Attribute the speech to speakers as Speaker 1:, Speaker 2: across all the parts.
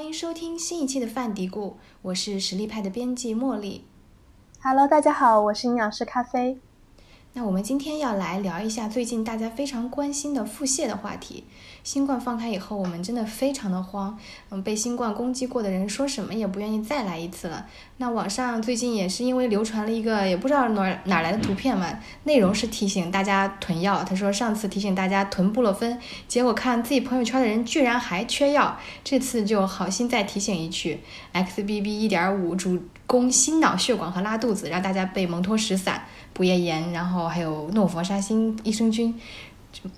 Speaker 1: 欢迎收听新一期的饭嘀咕，我是实力派的编辑茉莉。
Speaker 2: Hello，大家好，我是营养师咖啡。
Speaker 1: 那我们今天要来聊一下最近大家非常关心的腹泻的话题。新冠放开以后，我们真的非常的慌，嗯，被新冠攻击过的人说什么也不愿意再来一次了。那网上最近也是因为流传了一个也不知道哪哪来的图片嘛，内容是提醒大家囤药。他说上次提醒大家囤布洛芬，结果看自己朋友圈的人居然还缺药，这次就好心再提醒一句，XBB 一点五主攻心脑血管和拉肚子，让大家备蒙脱石散、补液盐，然后还有诺氟沙星益生菌。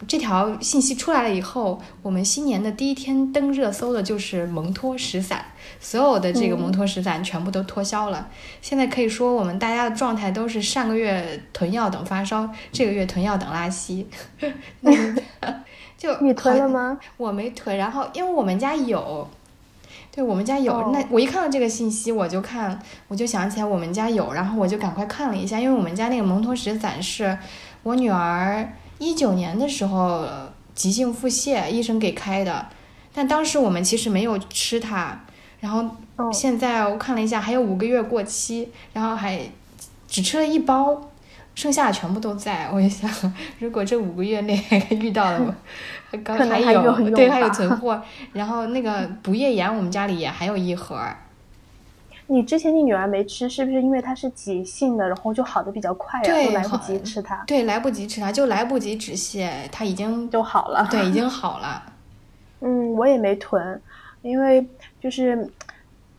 Speaker 1: 这条信息出来了以后，我们新年的第一天登热搜的就是蒙脱石散，所有的这个蒙脱石散全部都脱销了。现在可以说我们大家的状态都是上个月囤药等发烧，这个月囤药等拉稀。就
Speaker 2: 你囤了吗？
Speaker 1: 我没囤，然后因为我们家有。对我们家有，那我一看到这个信息，我就看，我就想起来我们家有，然后我就赶快看了一下，因为我们家那个蒙脱石散是我女儿一九年的时候急性腹泻，医生给开的，但当时我们其实没有吃它，然后现在我看了一下，还有五个月过期，然后还只吃了一包，剩下的全部都在。我就想，如果这五个月内遇到了。刚
Speaker 2: 还
Speaker 1: 有对，还有存货。然后那个补液盐，我们家里也还有一盒。
Speaker 2: 你之前你女儿没吃，是不是因为她是急性的，然后就好的比较快呀、
Speaker 1: 对，
Speaker 2: 来不及吃它。
Speaker 1: 对，来不及吃它，就来不及止泻，它已经
Speaker 2: 就好了。
Speaker 1: 对，已经 好了。
Speaker 2: 嗯，我也没囤，因为就是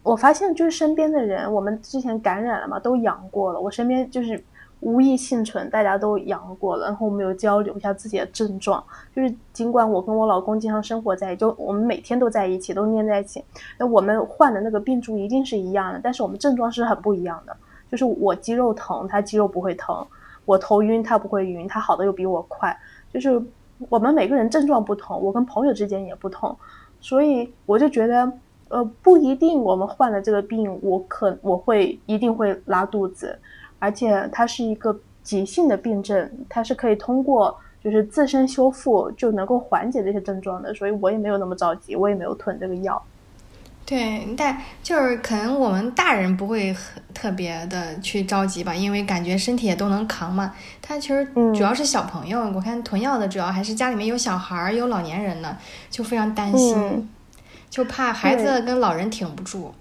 Speaker 2: 我发现，就是身边的人，我们之前感染了嘛，都阳过了。我身边就是。无一幸存，大家都阳过了，然后我们有交流一下自己的症状。就是尽管我跟我老公经常生活在一起，就我们每天都在一起，都黏在一起，那我们患的那个病株一定是一样的，但是我们症状是很不一样的。就是我肌肉疼，他肌肉不会疼；我头晕，他不会晕，他好的又比我快。就是我们每个人症状不同，我跟朋友之间也不同，所以我就觉得，呃，不一定我们患了这个病，我可我会一定会拉肚子。而且它是一个急性的病症，它是可以通过就是自身修复就能够缓解这些症状的，所以我也没有那么着急，我也没有囤这个药。
Speaker 1: 对，但就是可能我们大人不会很特别的去着急吧，因为感觉身体也都能扛嘛。他其实主要是小朋友，
Speaker 2: 嗯、
Speaker 1: 我看囤药的主要还是家里面有小孩儿、有老年人的，就非常担心，
Speaker 2: 嗯、
Speaker 1: 就怕孩子跟老人挺不住。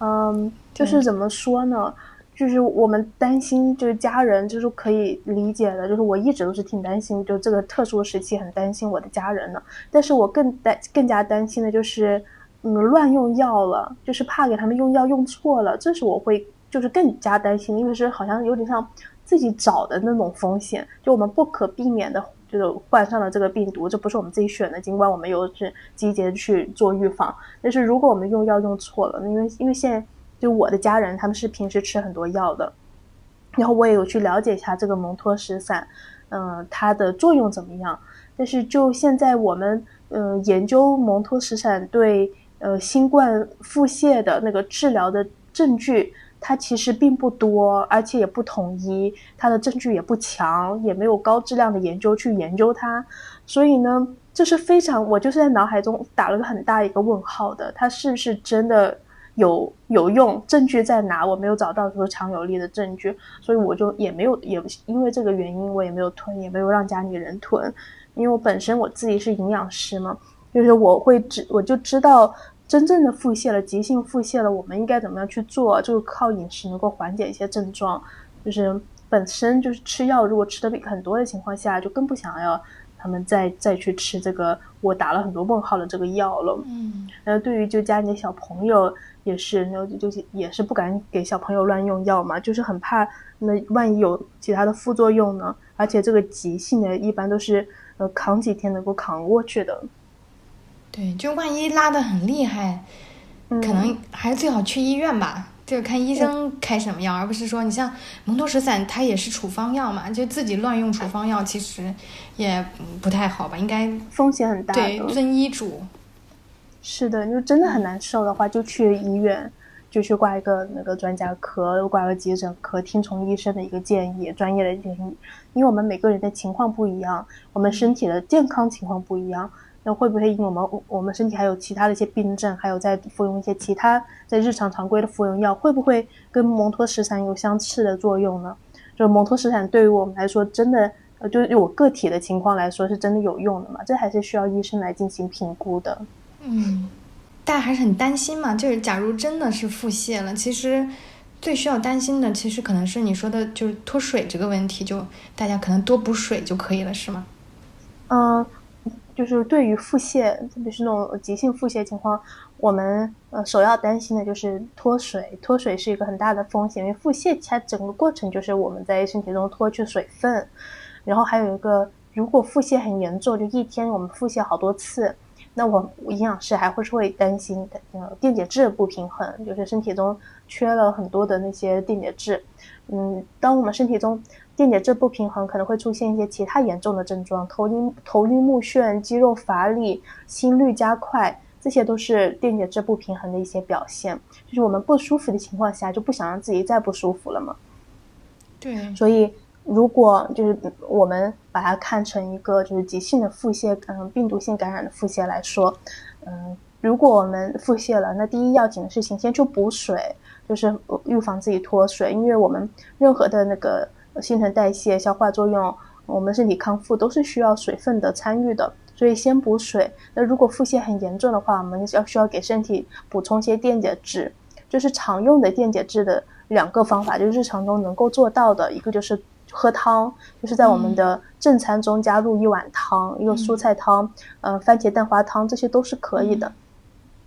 Speaker 2: 嗯，就是怎么说呢？就是我们担心，就是家人，就是可以理解的。就是我一直都是挺担心，就这个特殊时期很担心我的家人的。但是我更担更加担心的就是，嗯，乱用药了，就是怕给他们用药用错了，这是我会就是更加担心，因为是好像有点像自己找的那种风险，就我们不可避免的就是患上了这个病毒，这不是我们自己选的，尽管我们有是积极的去做预防，但是如果我们用药用错了，因为因为现在。就我的家人，他们是平时吃很多药的，然后我也有去了解一下这个蒙脱石散，嗯、它的作用怎么样。但是就现在我们呃研究蒙脱石散对呃新冠腹泻的那个治疗的证据，它其实并不多，而且也不统一，它的证据也不强，也没有高质量的研究去研究它，所以呢，这是非常我就是在脑海中打了个很大一个问号的，它是不是真的？有有用，证据在哪？我没有找到说强有力的证据，所以我就也没有也因为这个原因，我也没有囤，也没有让家里人囤。因为我本身我自己是营养师嘛，就是我会知我就知道真正的腹泻了，急性腹泻了，我们应该怎么样去做？就是靠饮食能够缓解一些症状，就是本身就是吃药，如果吃的很多的情况下，就更不想要他们再再去吃这个我打了很多问号的这个药了。
Speaker 1: 嗯，
Speaker 2: 然后对于就家里的小朋友。也是，然后就是也是不敢给小朋友乱用药嘛，就是很怕那万一有其他的副作用呢。而且这个急性的，一般都是呃扛几天能够扛过去的。
Speaker 1: 对，就万一拉的很厉害，
Speaker 2: 嗯、
Speaker 1: 可能还是最好去医院吧，就是看医生开什么药，而不是说你像蒙脱石散，它也是处方药嘛，就自己乱用处方药，其实也不太好吧，应该
Speaker 2: 风险很大。
Speaker 1: 对，遵医嘱。
Speaker 2: 是的，就真的很难受的话，就去医院，就去挂一个那个专家科，挂个急诊科，听从医生的一个建议，专业的建议。因为我们每个人的情况不一样，我们身体的健康情况不一样，那会不会因为我们我们身体还有其他的一些病症，还有在服用一些其他在日常常规的服用药，会不会跟蒙脱石散有相似的作用呢？就蒙脱石散对于我们来说，真的呃，就是我个体的情况来说，是真的有用的嘛？这还是需要医生来进行评估的。
Speaker 1: 嗯，大家还是很担心嘛，就是假如真的是腹泻了，其实最需要担心的，其实可能是你说的，就是脱水这个问题，就大家可能多补水就可以了，是吗？
Speaker 2: 嗯。就是对于腹泻，特别是那种急性腹泻情况，我们呃首要担心的就是脱水。脱水是一个很大的风险，因为腹泻它整个过程就是我们在身体中脱去水分。然后还有一个，如果腹泻很严重，就一天我们腹泻好多次，那我营养师还会是会担心呃电解质不平衡，就是身体中缺了很多的那些电解质。嗯，当我们身体中电解质不平衡，可能会出现一些其他严重的症状，头晕、头晕目眩、肌肉乏力、心率加快，这些都是电解质不平衡的一些表现。就是我们不舒服的情况下，就不想让自己再不舒服了嘛。
Speaker 1: 对。
Speaker 2: 所以，如果就是我们把它看成一个就是急性的腹泻，嗯，病毒性感染的腹泻来说，嗯，如果我们腹泻了，那第一要紧的事情先去补水，就是预防自己脱水，因为我们任何的那个。新陈代谢、消化作用，我们身体康复都是需要水分的参与的，所以先补水。那如果腹泻很严重的话，我们要需要给身体补充一些电解质，就是常用的电解质的两个方法，就是日常中能够做到的，一个就是喝汤，就是在我们的正餐中加入一碗汤，一个蔬菜汤，嗯，番茄蛋花汤，这些都是可以的。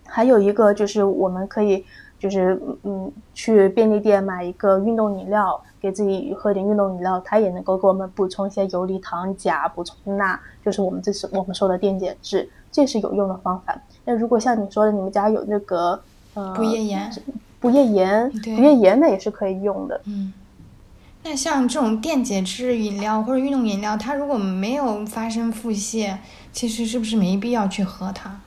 Speaker 2: 还有一个就是我们可以。就是嗯，去便利店买一个运动饮料，给自己喝点运动饮料，它也能够给我们补充一些游离糖、钾，补充钠，就是我们这是我们说的电解质，这是有用的方法。那如果像你说的，你们家有那个呃
Speaker 1: 不夜盐，
Speaker 2: 不夜盐，不夜盐那也是可以用的。
Speaker 1: 嗯，那像这种电解质饮料或者运动饮料，它如果没有发生腹泻，其实是不是没必要去喝它？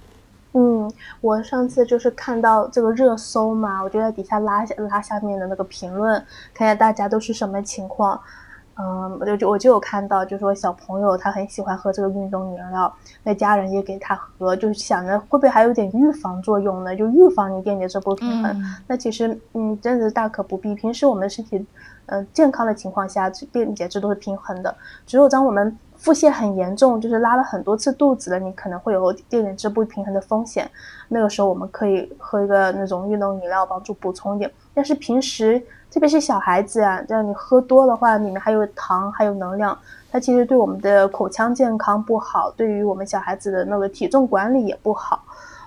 Speaker 2: 嗯，我上次就是看到这个热搜嘛，我就在底下拉下拉下面的那个评论，看一下大家都是什么情况。嗯，我就我就有看到，就说小朋友他很喜欢喝这个运动饮料，那家人也给他喝，就是想着会不会还有点预防作用呢？就预防你电解质不平衡。那其实嗯，真的是大可不必。平时我们身体嗯健康的情况下，电解质都是平衡的。只有当我们腹泻很严重，就是拉了很多次肚子了，你可能会有电解质不平衡的风险。那个时候我们可以喝一个那种运动饮料，帮助补充一点。但是平时，特别是小孩子啊，这样你喝多的话，里面还有糖，还有能量，它其实对我们的口腔健康不好，对于我们小孩子的那个体重管理也不好。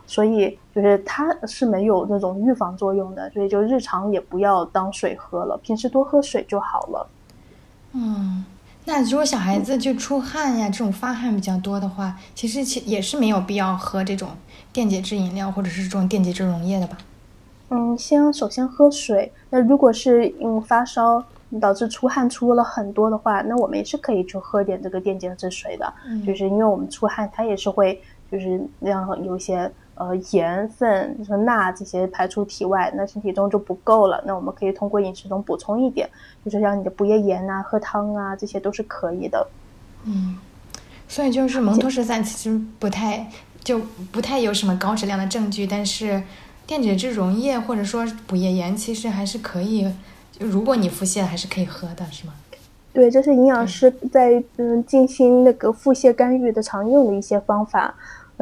Speaker 2: 所以就是它是没有那种预防作用的，所以就日常也不要当水喝了，平时多喝水就好了。
Speaker 1: 嗯。那如果小孩子就出汗呀，这种发汗比较多的话，其实其也是没有必要喝这种电解质饮料或者是这种电解质溶液的吧？
Speaker 2: 嗯，先首先喝水。那如果是嗯发烧导致出汗出了很多的话，那我们也是可以去喝点这个电解质水的。嗯，就是因为我们出汗，它也是会就是让有一些。呃，盐分、就是钠这些排出体外，那身体中就不够了。那我们可以通过饮食中补充一点，就是像你的补液盐啊、喝汤啊，这些都是可以的。
Speaker 1: 嗯，所以就是蒙脱石散其实不太就不太有什么高质量的证据，但是电解质溶液或者说补液盐其实还是可以，就如果你腹泻还是可以喝的，是吗？
Speaker 2: 对，这是营养师在嗯进行那个腹泻干预的常用的一些方法。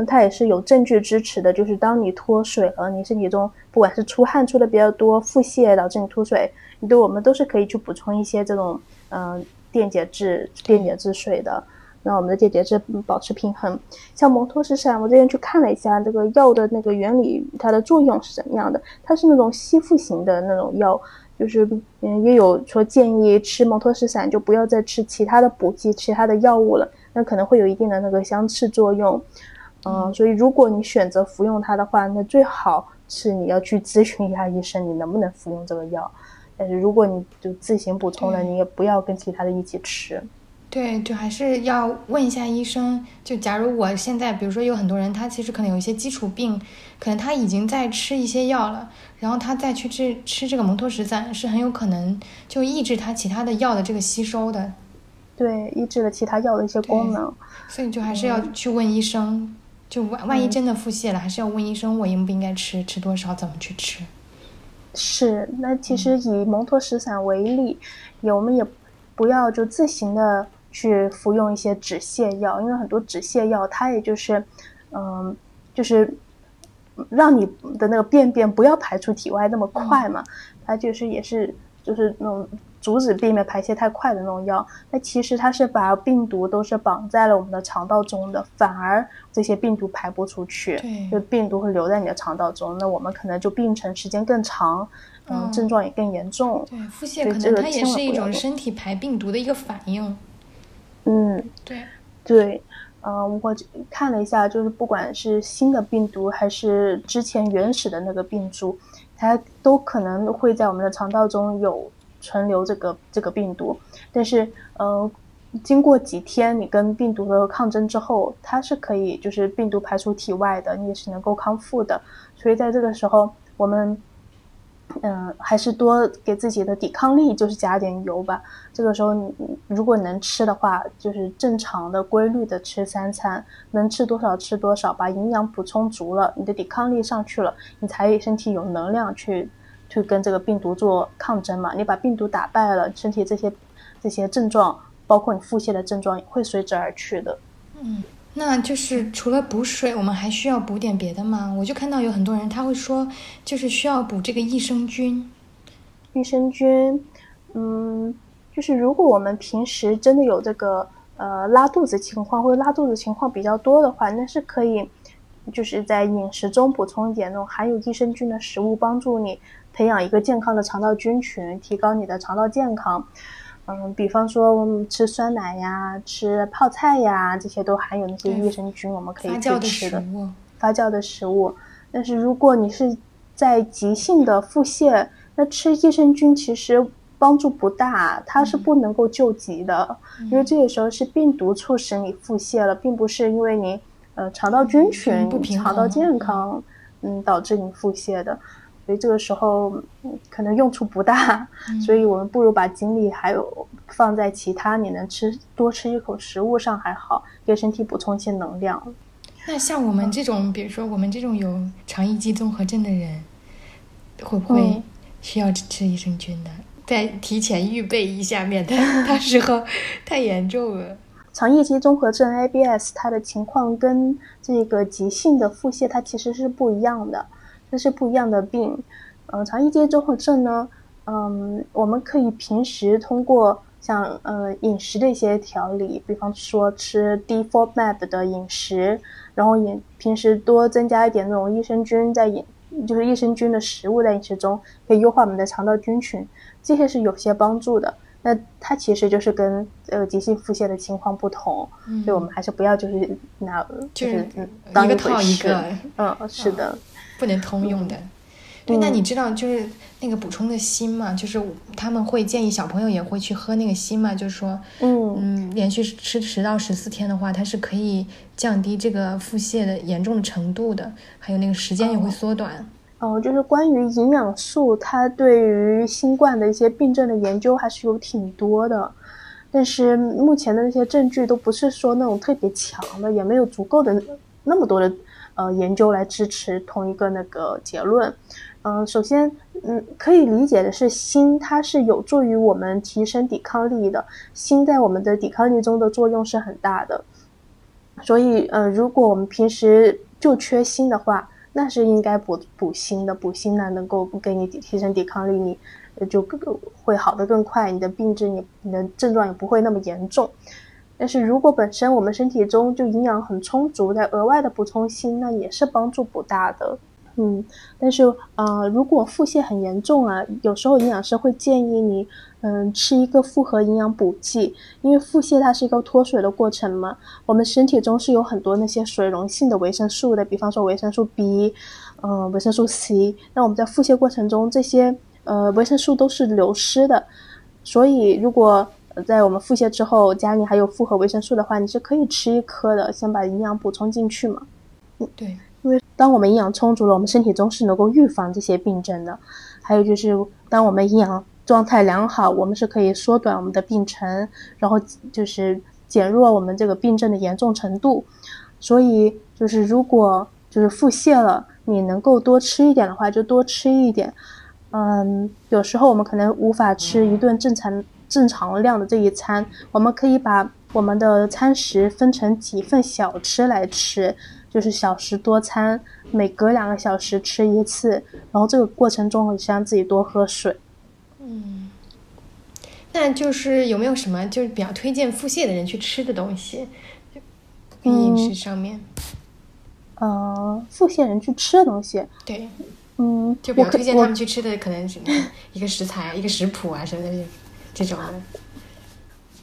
Speaker 2: 它也是有证据支持的，就是当你脱水了，你身体中不管是出汗出的比较多，腹泻导致你脱水，你对我们都是可以去补充一些这种嗯电解质、电解质水的，让我们的电解质保持平衡。像蒙脱石散，我之前去看了一下这个药的那个原理，它的作用是怎么样的？它是那种吸附型的那种药，就是嗯也有说建议吃蒙脱石散就不要再吃其他的补剂、其他的药物了，那可能会有一定的那个相斥作用。嗯，所以如果你选择服用它的话，那最好是你要去咨询一下医生，你能不能服用这个药。但是如果你就自行补充了，你也不要跟其他的一起吃。
Speaker 1: 对，就还是要问一下医生。就假如我现在，比如说有很多人，他其实可能有一些基础病，可能他已经在吃一些药了，然后他再去吃吃这个蒙脱石散，是很有可能就抑制他其他的药的这个吸收的。
Speaker 2: 对，抑制了其他药的一些功能。
Speaker 1: 所以就还是要去问医生。就万万一真的腹泻了，还是要问医生我应不应该吃，吃多少，怎么去吃。
Speaker 2: 是，那其实以蒙脱石散为例，也我们也不要就自行的去服用一些止泻药，因为很多止泻药它也就是，嗯，就是让你的那个便便不要排出体外那么快嘛，它就是也是就是那种。阻止病的排泄太快的那种药，那其实它是把病毒都是绑在了我们的肠道中的，反而这些病毒排不出去，就病毒会留在你的肠道中，那我们可能就病程时间更长，嗯，症状也更严重。
Speaker 1: 对，腹泻可能它也是一种身体排病毒的一个反应。
Speaker 2: 嗯，
Speaker 1: 对，
Speaker 2: 对，嗯，我看了一下，就是不管是新的病毒还是之前原始的那个病株，它都可能会在我们的肠道中有。存留这个这个病毒，但是呃，经过几天你跟病毒的抗争之后，它是可以就是病毒排出体外的，你也是能够康复的。所以在这个时候，我们嗯还是多给自己的抵抗力就是加点油吧。这个时候你如果能吃的话，就是正常的规律的吃三餐，能吃多少吃多少，把营养补充足了，你的抵抗力上去了，你才身体有能量去。去跟这个病毒做抗争嘛？你把病毒打败了，身体这些这些症状，包括你腹泻的症状，会随之而去的。
Speaker 1: 嗯，那就是除了补水，我们还需要补点别的吗？我就看到有很多人他会说，就是需要补这个益生菌。
Speaker 2: 益生菌，嗯，就是如果我们平时真的有这个呃拉肚子情况，或者拉肚子情况比较多的话，那是可以就是在饮食中补充一点那种含有益生菌的食物，帮助你。培养一个健康的肠道菌群，提高你的肠道健康。嗯，比方说我们吃酸奶呀、吃泡菜呀，这些都含有那些益生菌，我们可以去吃的。发酵的食物。但是如果你是在急性的腹泻，那吃益生菌其实帮助不大，它是不能够救急的，因为这个时候是病毒促使你腹泻了，并不是因为你呃肠道菌群、肠道健康嗯导致你腹泻的。所以这个时候可能用处不大，所以我们不如把精力还有放在其他你能吃多吃一口食物上还好，给身体补充一些能量。
Speaker 1: 那像我们这种，比如说我们这种有肠易激综合症的人，会不会需要吃益生菌的？再提前预备一下，免得 到时候太严重了。
Speaker 2: 肠易激综合症 （ABS） 它的情况跟这个急性的腹泻它其实是不一样的。这是不一样的病，嗯，肠易激综合症呢，嗯，我们可以平时通过像呃饮食的一些调理，比方说吃 D four map 的饮食，然后也平时多增加一点那种益生菌在饮，就是益生菌的食物在饮食中，可以优化我们的肠道菌群，这些是有些帮助的。那它其实就是跟呃急性腹泻的情况不同，所以我们还是不要就是拿就是当
Speaker 1: 一个套一个，
Speaker 2: 嗯，是的。
Speaker 1: 不能通用的，对，那你知道就是那个补充的锌嘛？就是他们会建议小朋友也会去喝那个锌嘛？就是说，嗯嗯，连续吃十到十四天的话，它是可以降低这个腹泻的严重的程度的，还有那个时间也会缩短。
Speaker 2: 哦，就是关于营养素，它对于新冠的一些病症的研究还是有挺多的，但是目前的那些证据都不是说那种特别强的，也没有足够的那么多的。呃，研究来支持同一个那个结论。嗯，首先，嗯，可以理解的是，锌它是有助于我们提升抵抗力的。锌在我们的抵抗力中的作用是很大的。所以，呃，如果我们平时就缺锌的话，那是应该补补锌的。补锌呢，能够给你提升抵抗力，你就更会好的更快，你的病症你你的症状也不会那么严重。但是如果本身我们身体中就营养很充足，再额外的补充锌，那也是帮助不大的。嗯，但是呃，如果腹泻很严重啊，有时候营养师会建议你，嗯，吃一个复合营养补剂，因为腹泻它是一个脱水的过程嘛，我们身体中是有很多那些水溶性的维生素的，比方说维生素 B，嗯，维生素 C，那我们在腹泻过程中，这些呃维生素都是流失的，所以如果在我们腹泻之后，家里还有复合维生素的话，你是可以吃一颗的，先把营养补充进去嘛。
Speaker 1: 嗯，对，
Speaker 2: 当我们营养充足了，我们身体中是能够预防这些病症的。还有就是，当我们营养状态良好，我们是可以缩短我们的病程，然后就是减弱我们这个病症的严重程度。所以就是如果就是腹泻了，你能够多吃一点的话，就多吃一点。嗯，有时候我们可能无法吃一顿正常正常量的这一餐，我们可以把我们的餐食分成几份小吃来吃，就是小食多餐，每隔两个小时吃一次，然后这个过程中你让自己多喝水。
Speaker 1: 嗯，那就是有没有什么就是比较推荐腹泻的人去吃的东西？饮食上面，
Speaker 2: 呃，腹泻人去吃的东西，
Speaker 1: 对，
Speaker 2: 嗯，
Speaker 1: 就比较推荐他们去吃的，可能是一个食材、一个食谱啊什么的这种的。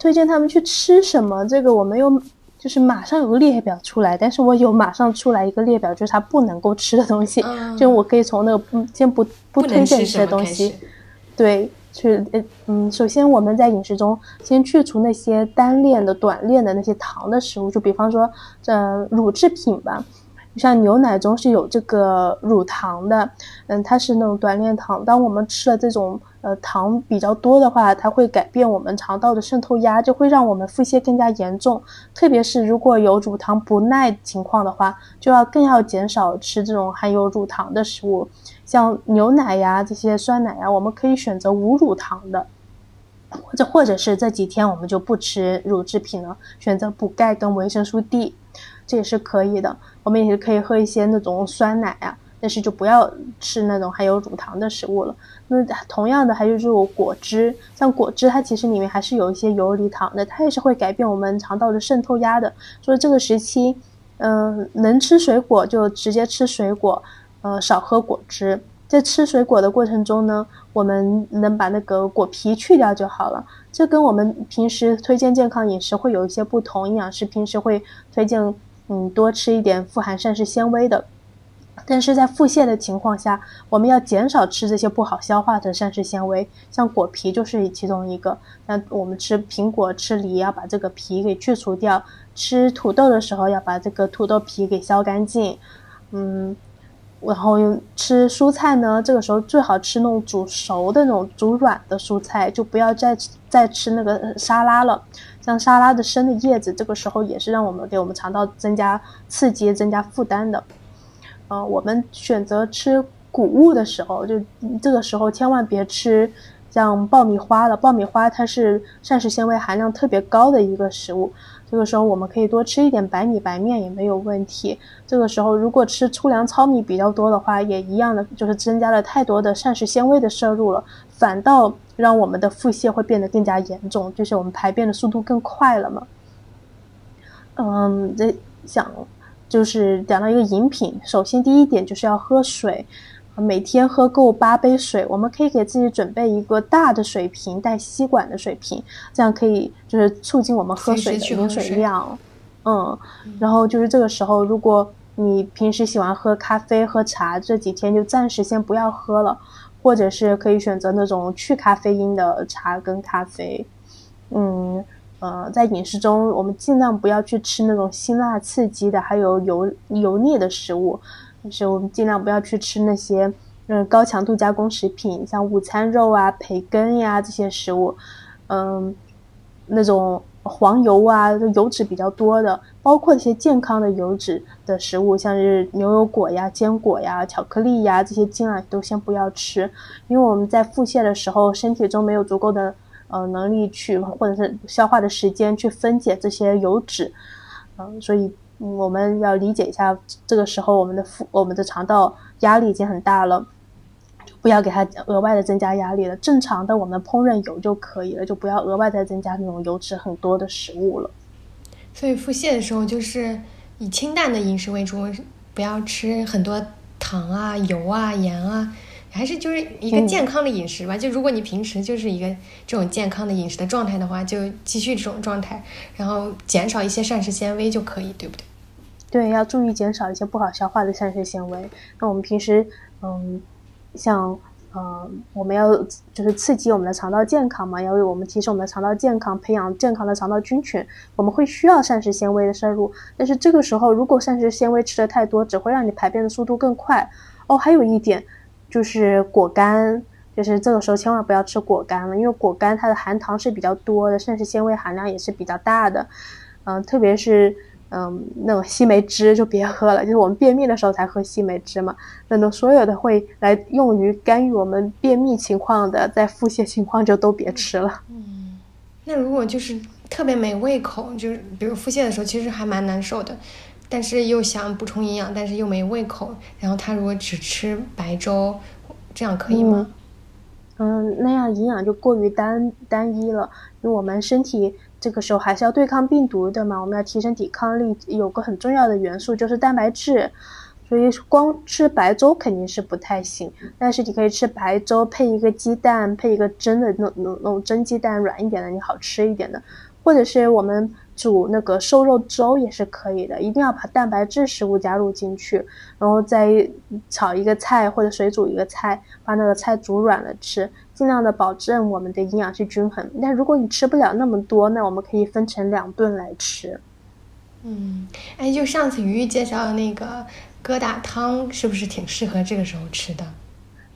Speaker 2: 推荐他们去吃什么？这个我没有，就是马上有个列表出来，但是我有马上出来一个列表，就是他不能够吃的东西，就我可以从那个嗯，先不
Speaker 1: 不
Speaker 2: 推荐吃的东西，对。去呃嗯，首先我们在饮食中先去除那些单链的、短链的那些糖的食物，就比方说呃乳制品吧，像牛奶中是有这个乳糖的，嗯，它是那种短链糖。当我们吃了这种呃糖比较多的话，它会改变我们肠道的渗透压，就会让我们腹泻更加严重。特别是如果有乳糖不耐情况的话，就要更要减少吃这种含有乳糖的食物。像牛奶呀这些酸奶呀，我们可以选择无乳糖的，或者或者是这几天我们就不吃乳制品了，选择补钙跟维生素 D，这也是可以的。我们也是可以喝一些那种酸奶啊，但是就不要吃那种含有乳糖的食物了。那同样的还有就是果汁，像果汁它其实里面还是有一些游离糖的，它也是会改变我们肠道的渗透压的。所以这个时期，嗯，能吃水果就直接吃水果。呃，少喝果汁。在吃水果的过程中呢，我们能把那个果皮去掉就好了。这跟我们平时推荐健康饮食会有一些不同。营养师平时会推荐，嗯，多吃一点富含膳食纤维的。但是在腹泻的情况下，我们要减少吃这些不好消化的膳食纤维，像果皮就是其中一个。那我们吃苹果、吃梨，要把这个皮给去除掉；吃土豆的时候，要把这个土豆皮给削干净。嗯。然后吃蔬菜呢，这个时候最好吃那种煮熟的那种煮软的蔬菜，就不要再再吃那个沙拉了。像沙拉的生的叶子，这个时候也是让我们给我们肠道增加刺激、增加负担的。呃，我们选择吃谷物的时候，就这个时候千万别吃像爆米花了。爆米花它是膳食纤维含量特别高的一个食物。这个时候我们可以多吃一点白米白面也没有问题。这个时候如果吃粗粮糙米比较多的话，也一样的，就是增加了太多的膳食纤维的摄入了，反倒让我们的腹泻会变得更加严重，就是我们排便的速度更快了嘛。嗯，这想就是讲到一个饮品，首先第一点就是要喝水。每天喝够八杯水，我们可以给自己准备一个大的水瓶，带吸管的水瓶，这样可以就是促进我们喝水的饮水量。嗯，然后就是这个时候，如果你平时喜欢喝咖啡、喝茶，这几天就暂时先不要喝了，或者是可以选择那种去咖啡因的茶跟咖啡。嗯，呃，在饮食中，我们尽量不要去吃那种辛辣刺激的，还有油油腻的食物。就是我们尽量不要去吃那些嗯高强度加工食品，像午餐肉啊、培根呀这些食物，嗯，那种黄油啊、油脂比较多的，包括一些健康的油脂的食物，像是牛油果呀、坚果呀、巧克力呀这些，尽量都先不要吃，因为我们在腹泻的时候，身体中没有足够的呃能力去或者是消化的时间去分解这些油脂，嗯，所以。我们要理解一下，这个时候我们的腹、我们的肠道压力已经很大了，就不要给它额外的增加压力了。正常的我们烹饪油就可以了，就不要额外再增加那种油脂很多的食物了。
Speaker 1: 所以腹泻的时候，就是以清淡的饮食为主，不要吃很多糖啊、油啊、盐啊。还是就是一个健康的饮食吧。就如果你平时就是一个这种健康的饮食的状态的话，就继续这种状态，然后减少一些膳食纤维就可以，对不对？
Speaker 2: 对，要注意减少一些不好消化的膳食纤维。那我们平时，嗯，像，呃，我们要就是刺激我们的肠道健康嘛，要为我们提升我们的肠道健康，培养健康的肠道菌群，我们会需要膳食纤维的摄入。但是这个时候，如果膳食纤维吃的太多，只会让你排便的速度更快。哦，还有一点。就是果干，就是这个时候千万不要吃果干了，因为果干它的含糖是比较多的，膳食纤维含量也是比较大的。嗯，特别是嗯，那种西梅汁就别喝了，就是我们便秘的时候才喝西梅汁嘛。那种所有的会来用于干预我们便秘情况的，在腹泻情况就都别吃了。
Speaker 1: 嗯，那如果就是特别没胃口，就是比如腹泻的时候，其实还蛮难受的，但是又想补充营养，但是又没胃口，然后他如果只吃白粥，这样可以吗？
Speaker 2: 嗯，那样营养就过于单单一了，因为我们身体。这个时候还是要对抗病毒的嘛，我们要提升抵抗力，有个很重要的元素就是蛋白质，所以光吃白粥肯定是不太行。但是你可以吃白粥配一个鸡蛋，配一个蒸的那那那种蒸鸡蛋，软一点的，你好吃一点的，或者是我们。煮那个瘦肉粥也是可以的，一定要把蛋白质食物加入进去，然后再炒一个菜或者水煮一个菜，把那个菜煮软了吃，尽量的保证我们的营养是均衡。但如果你吃不了那么多，那我们可以分成两顿来吃。
Speaker 1: 嗯，哎，就上次鱼鱼介绍的那个疙瘩汤，是不是挺适合这个时候吃的？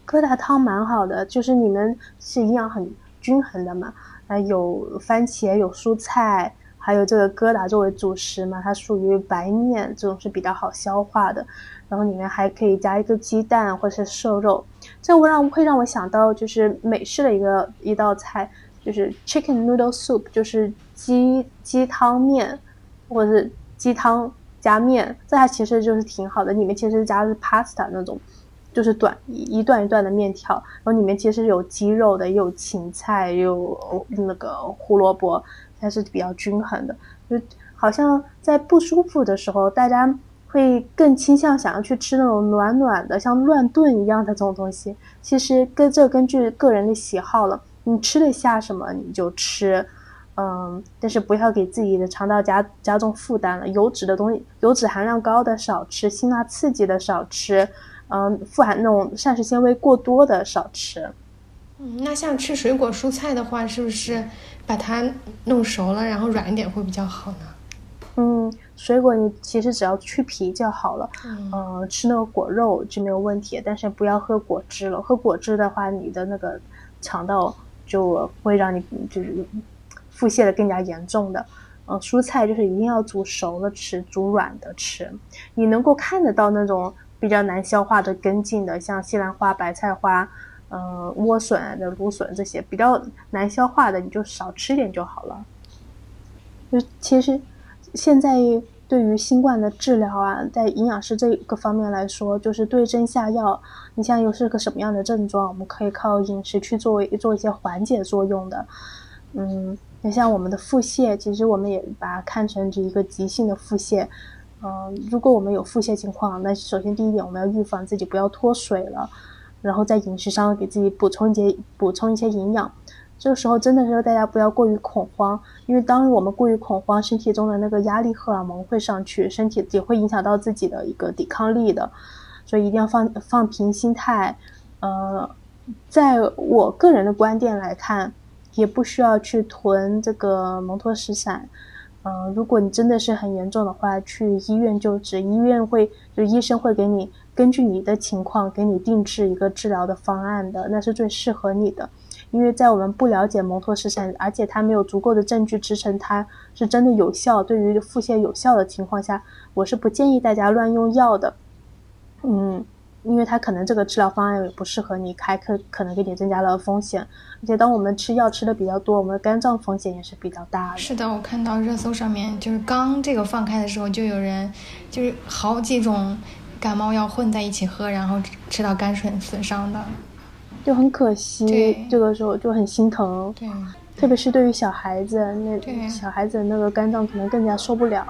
Speaker 2: 疙瘩汤蛮好的，就是你们是营养很均衡的嘛，啊，有番茄，有蔬菜。还有这个疙瘩作为主食嘛，它属于白面，这种是比较好消化的。然后里面还可以加一个鸡蛋或是瘦肉，这会让会让我想到就是美式的一个一道菜，就是 chicken noodle soup，就是鸡鸡汤面，或者是鸡汤加面，这它其实就是挺好的。里面其实加的是 pasta 那种，就是短一段一段的面条，然后里面其实有鸡肉的，也有芹菜，有那个胡萝卜。还是比较均衡的，就好像在不舒服的时候，大家会更倾向想要去吃那种暖暖的，像乱炖一样的这种东西。其实跟这根据个人的喜好了，你吃得下什么你就吃，嗯，但是不要给自己的肠道加加重负担了。油脂的东西，油脂含量高的少吃，辛辣刺激的少吃，嗯，富含那种膳食纤维过多的少吃。
Speaker 1: 嗯，那像吃水果蔬菜的话，是不是？把它弄熟了，然后软一点会比较好呢。
Speaker 2: 嗯，水果你其实只要去皮就好了。嗯，吃那个果肉就没有问题，但是不要喝果汁了。喝果汁的话，你的那个肠道就会让你就是腹泻的更加严重的。嗯，蔬菜就是一定要煮熟了吃，煮软的吃。你能够看得到那种比较难消化的根茎的，像西兰花、白菜花。呃，莴笋的芦笋这些比较难消化的，你就少吃点就好了。就其实现在对于新冠的治疗啊，在营养师这个方面来说，就是对症下药。你像又是个什么样的症状，我们可以靠饮食去做做一些缓解作用的。嗯，你像我们的腹泻，其实我们也把它看成是一个急性的腹泻。嗯，如果我们有腹泻情况，那首先第一点，我们要预防自己不要脱水了。然后在饮食上给自己补充一些补充一些营养，这个时候真的是大家不要过于恐慌，因为当我们过于恐慌，身体中的那个压力荷尔蒙会上去，身体也会影响到自己的一个抵抗力的，所以一定要放放平心态。呃，在我个人的观点来看，也不需要去囤这个蒙脱石散。嗯，如果你真的是很严重的话，去医院就诊，医院会就医生会给你。根据你的情况给你定制一个治疗的方案的，那是最适合你的。因为在我们不了解蒙脱石散，而且它没有足够的证据支撑它是真的有效，对于腹泻有效的情况下，我是不建议大家乱用药的。嗯，因为它可能这个治疗方案也不适合你，还可可能给你增加了风险。而且当我们吃药吃的比较多，我们的肝脏风险也是比较大的。
Speaker 1: 是的，我看到热搜上面就是刚这个放开的时候，就有人就是好几种。感冒药混在一起喝，然后吃到肝损损伤的，
Speaker 2: 就很可惜。这个时候就很心疼。
Speaker 1: 对，
Speaker 2: 特别是对于小孩子，那小孩子那个肝脏可能更加受不了。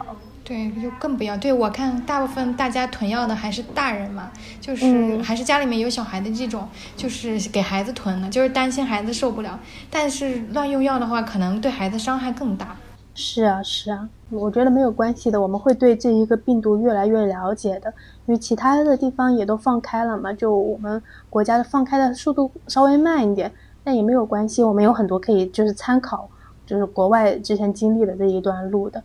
Speaker 1: 对，就更不要。对我看，大部分大家囤药的还是大人嘛，就是还是家里面有小孩的这种，就是给孩子囤的，就是担心孩子受不了。但是乱用药的话，可能对孩子伤害更大。
Speaker 2: 是啊，是啊，我觉得没有关系的。我们会对这一个病毒越来越了解的，因为其他的地方也都放开了嘛。就我们国家的放开的速度稍微慢一点，但也没有关系。我们有很多可以就是参考，就是国外之前经历的这一段路的，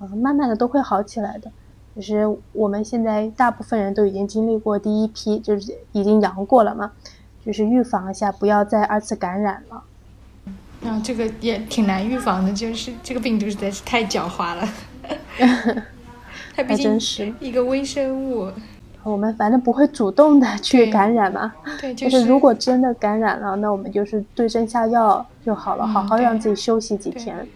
Speaker 2: 嗯，慢慢的都会好起来的。就是我们现在大部分人都已经经历过第一批，就是已经阳过了嘛，就是预防一下，不要再二次感染了。
Speaker 1: 然后这个也挺难预防的，就是这个病毒实在是太狡猾了。还毕
Speaker 2: 真是
Speaker 1: 一个微生物。
Speaker 2: 我们反正不会主动的去感染嘛，
Speaker 1: 对，
Speaker 2: 就
Speaker 1: 是
Speaker 2: 如果真的感染了，那我们就是对症下药就好了，好好让自己休息几天，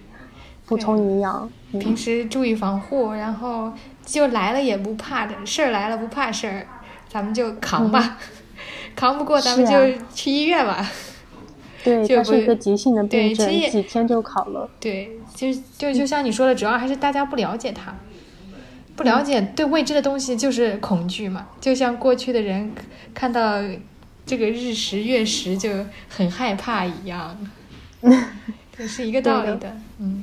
Speaker 2: 补充营养。
Speaker 1: 平时注意防护，然后就来了也不怕的事儿来了不怕事儿，咱们就扛吧，扛不过咱们就去医院吧。
Speaker 2: 对，
Speaker 1: 它
Speaker 2: 是一个急性的病症，几天就好了。
Speaker 1: 对，就就就像你说的，主要还是大家不了解它。不了解对未知的东西就是恐惧嘛，就像过去的人看到这个日食月食就很害怕一样，这是一个道理的。嗯，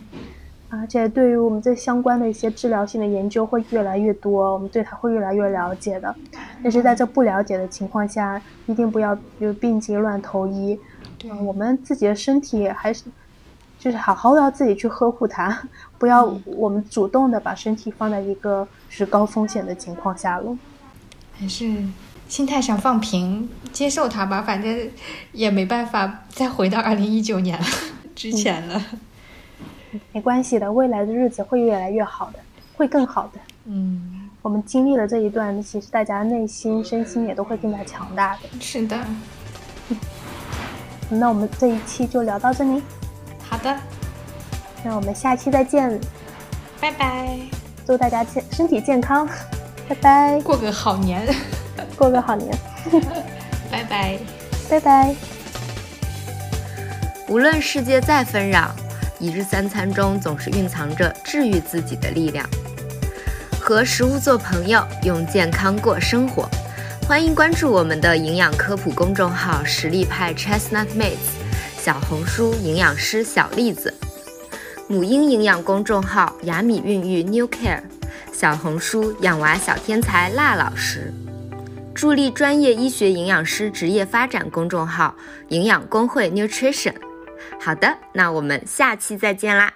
Speaker 2: 而且对于我们这相关的一些治疗性的研究会越来越多，我们对它会越来越了解的。但是在这不了解的情况下，一定不要就病急乱投医。
Speaker 1: 对，
Speaker 2: 我们自己的身体还是。就是好好的要自己去呵护它，不要我们主动的把身体放在一个就是高风险的情况下了。
Speaker 1: 还是心态上放平，接受它吧，反正也没办法再回到二零一九年了 之前了。
Speaker 2: 没关系的，未来的日子会越来越好的，会更好的。
Speaker 1: 嗯，
Speaker 2: 我们经历了这一段，其实大家内心身心也都会更加强大的。
Speaker 1: 是的。
Speaker 2: 那我们这一期就聊到这里。
Speaker 1: 好的，
Speaker 2: 那我们下期再见，
Speaker 1: 拜拜！
Speaker 2: 祝大家健身体健康，拜拜！
Speaker 1: 过个好年，
Speaker 2: 过个好年，
Speaker 1: 拜拜，
Speaker 2: 拜拜！
Speaker 3: 无论世界再纷扰，一日三餐中总是蕴藏着治愈自己的力量。和食物做朋友，用健康过生活。欢迎关注我们的营养科普公众号“实力派 Chestnut mate。小红书营养师小栗子，母婴营养公众号雅米孕育 New Care，小红书养娃小天才辣老师，助力专业医学营养师职业发展公众号营养工会 Nutrition。好的，那我们下期再见啦。